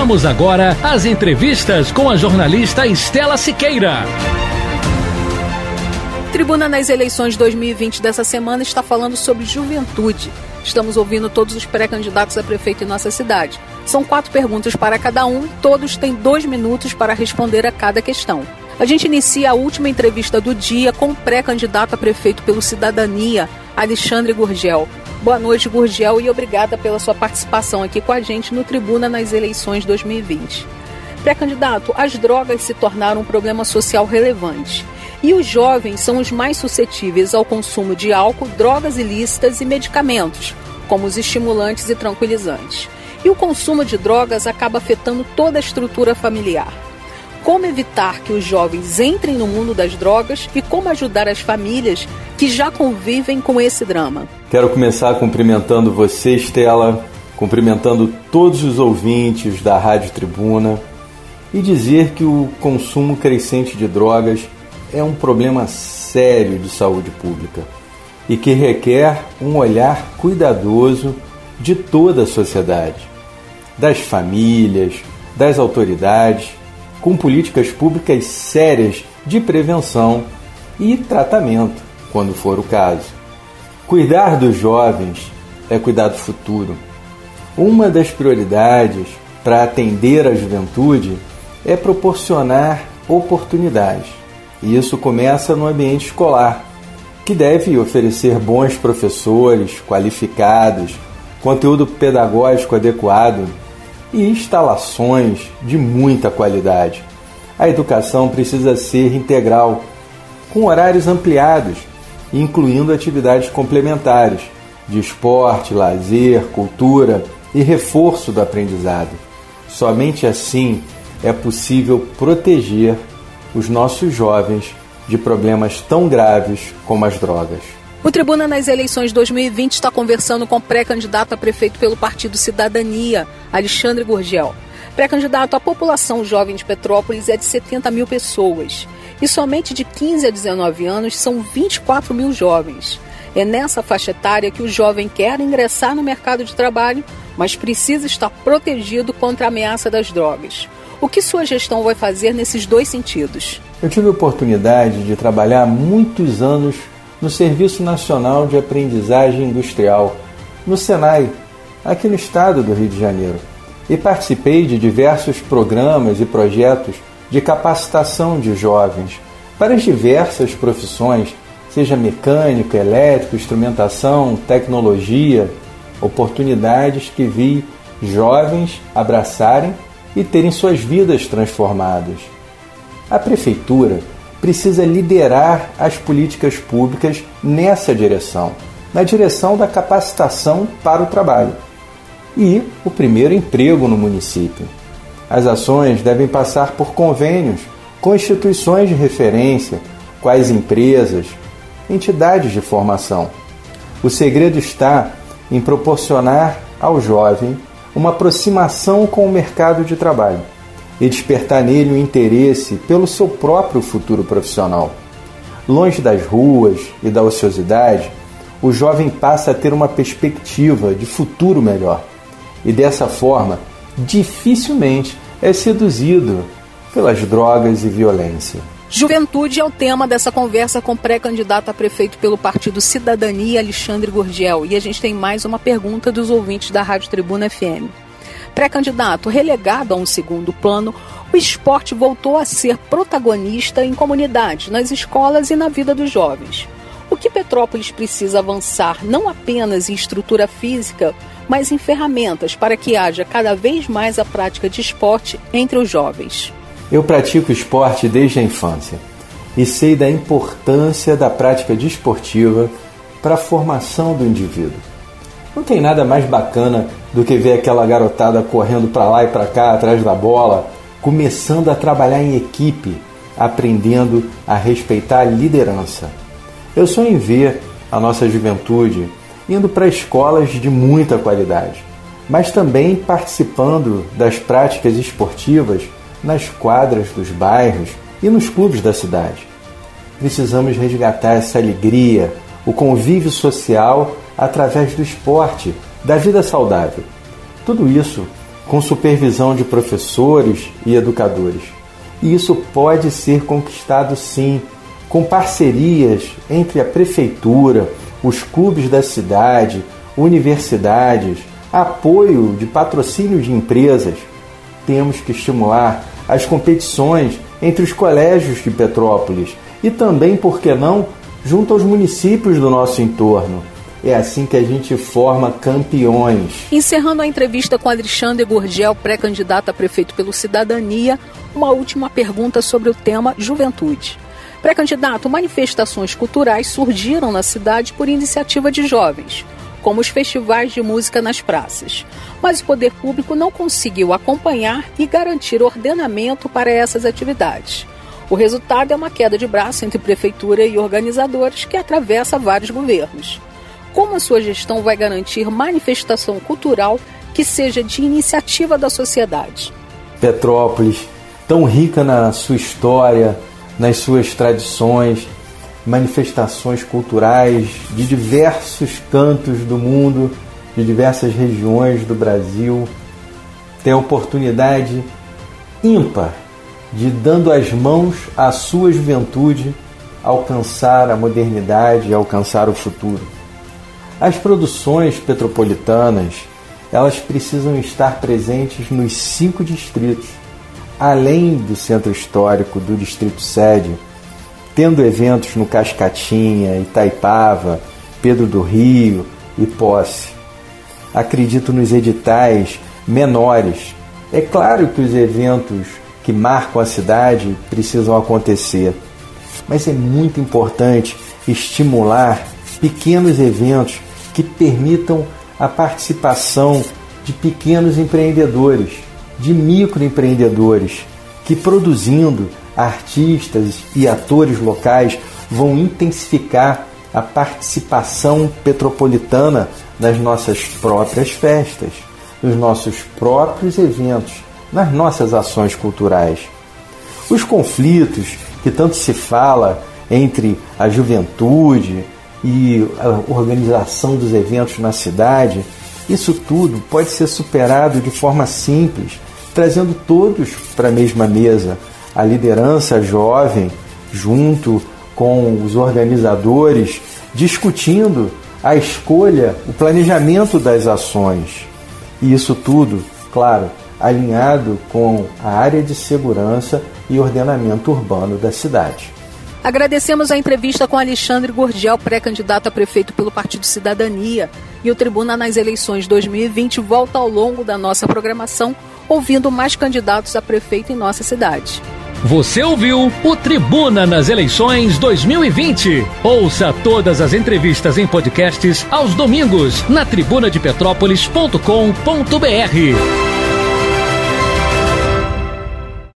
Vamos agora às entrevistas com a jornalista Estela Siqueira. Tribuna nas eleições 2020 dessa semana está falando sobre juventude. Estamos ouvindo todos os pré-candidatos a prefeito em nossa cidade. São quatro perguntas para cada um e todos têm dois minutos para responder a cada questão. A gente inicia a última entrevista do dia com o pré-candidato a prefeito pelo Cidadania, Alexandre Gurgel. Boa noite, Gurgel, e obrigada pela sua participação aqui com a gente no Tribuna nas eleições 2020. Pré-candidato, as drogas se tornaram um problema social relevante. E os jovens são os mais suscetíveis ao consumo de álcool, drogas ilícitas e medicamentos, como os estimulantes e tranquilizantes. E o consumo de drogas acaba afetando toda a estrutura familiar. Como evitar que os jovens entrem no mundo das drogas e como ajudar as famílias que já convivem com esse drama? Quero começar cumprimentando você, Estela, cumprimentando todos os ouvintes da Rádio Tribuna e dizer que o consumo crescente de drogas é um problema sério de saúde pública e que requer um olhar cuidadoso de toda a sociedade, das famílias, das autoridades, com políticas públicas sérias de prevenção e tratamento, quando for o caso. Cuidar dos jovens é cuidar do futuro. Uma das prioridades para atender a juventude é proporcionar oportunidades e isso começa no ambiente escolar, que deve oferecer bons professores qualificados, conteúdo pedagógico adequado e instalações de muita qualidade. A educação precisa ser integral, com horários ampliados, incluindo atividades complementares de esporte, lazer, cultura e reforço do aprendizado. Somente assim é possível proteger os nossos jovens de problemas tão graves como as drogas. O Tribuna nas eleições 2020 está conversando com o pré-candidato a prefeito pelo Partido Cidadania, Alexandre Gurgel. Pré-candidato, a população jovem de Petrópolis é de 70 mil pessoas. E somente de 15 a 19 anos são 24 mil jovens. É nessa faixa etária que o jovem quer ingressar no mercado de trabalho, mas precisa estar protegido contra a ameaça das drogas. O que sua gestão vai fazer nesses dois sentidos? Eu tive a oportunidade de trabalhar muitos anos no Serviço Nacional de Aprendizagem Industrial, no Senai, aqui no estado do Rio de Janeiro, e participei de diversos programas e projetos de capacitação de jovens para as diversas profissões, seja mecânico, elétrico, instrumentação, tecnologia, oportunidades que vi jovens abraçarem e terem suas vidas transformadas. A Prefeitura precisa liderar as políticas públicas nessa direção, na direção da capacitação para o trabalho e o primeiro emprego no município. As ações devem passar por convênios com instituições de referência, quais empresas, entidades de formação. O segredo está em proporcionar ao jovem uma aproximação com o mercado de trabalho e despertar nele o interesse pelo seu próprio futuro profissional. Longe das ruas e da ociosidade, o jovem passa a ter uma perspectiva de futuro melhor e dessa forma dificilmente é seduzido pelas drogas e violência. Juventude é o tema dessa conversa com pré-candidato a prefeito pelo Partido Cidadania, Alexandre Gurgel. E a gente tem mais uma pergunta dos ouvintes da Rádio Tribuna FM. Pré-candidato, relegado a um segundo plano, o esporte voltou a ser protagonista em comunidades, nas escolas e na vida dos jovens. O que Petrópolis precisa avançar não apenas em estrutura física, mas em ferramentas para que haja cada vez mais a prática de esporte entre os jovens. Eu pratico esporte desde a infância e sei da importância da prática desportiva para a formação do indivíduo. Não tem nada mais bacana do que ver aquela garotada correndo para lá e para cá atrás da bola, começando a trabalhar em equipe, aprendendo a respeitar a liderança. Eu sonho em ver a nossa juventude indo para escolas de muita qualidade, mas também participando das práticas esportivas nas quadras dos bairros e nos clubes da cidade. Precisamos resgatar essa alegria, o convívio social através do esporte, da vida saudável. Tudo isso com supervisão de professores e educadores. E isso pode ser conquistado sim, com parcerias entre a prefeitura, os clubes da cidade, universidades, apoio de patrocínio de empresas. Temos que estimular as competições entre os colégios de Petrópolis e também, por que não, junto aos municípios do nosso entorno. É assim que a gente forma campeões. Encerrando a entrevista com Alexandre Gurgel, pré-candidato a prefeito pelo Cidadania, uma última pergunta sobre o tema juventude. Pré-candidato, manifestações culturais surgiram na cidade por iniciativa de jovens, como os festivais de música nas praças. Mas o poder público não conseguiu acompanhar e garantir ordenamento para essas atividades. O resultado é uma queda de braço entre prefeitura e organizadores que atravessa vários governos. Como a sua gestão vai garantir manifestação cultural que seja de iniciativa da sociedade? Petrópolis, tão rica na sua história, nas suas tradições, manifestações culturais de diversos cantos do mundo, de diversas regiões do Brasil, tem a oportunidade ímpar de, dando as mãos à sua juventude, alcançar a modernidade e alcançar o futuro. As produções petropolitanas, elas precisam estar presentes nos cinco distritos, além do centro histórico do distrito sede, tendo eventos no Cascatinha, Itaipava, Pedro do Rio e Posse. Acredito nos editais menores. É claro que os eventos que marcam a cidade precisam acontecer, mas é muito importante estimular pequenos eventos que permitam a participação de pequenos empreendedores, de microempreendedores, que produzindo artistas e atores locais vão intensificar a participação petropolitana nas nossas próprias festas, nos nossos próprios eventos, nas nossas ações culturais. Os conflitos que tanto se fala entre a juventude, e a organização dos eventos na cidade, isso tudo pode ser superado de forma simples, trazendo todos para a mesma mesa. A liderança jovem, junto com os organizadores, discutindo a escolha, o planejamento das ações. E isso tudo, claro, alinhado com a área de segurança e ordenamento urbano da cidade. Agradecemos a entrevista com Alexandre Gurgel, pré-candidato a prefeito pelo Partido Cidadania. E o Tribuna nas eleições 2020 volta ao longo da nossa programação, ouvindo mais candidatos a prefeito em nossa cidade. Você ouviu o Tribuna nas eleições 2020. Ouça todas as entrevistas em podcasts aos domingos na tribunadepetrópolis.com.br.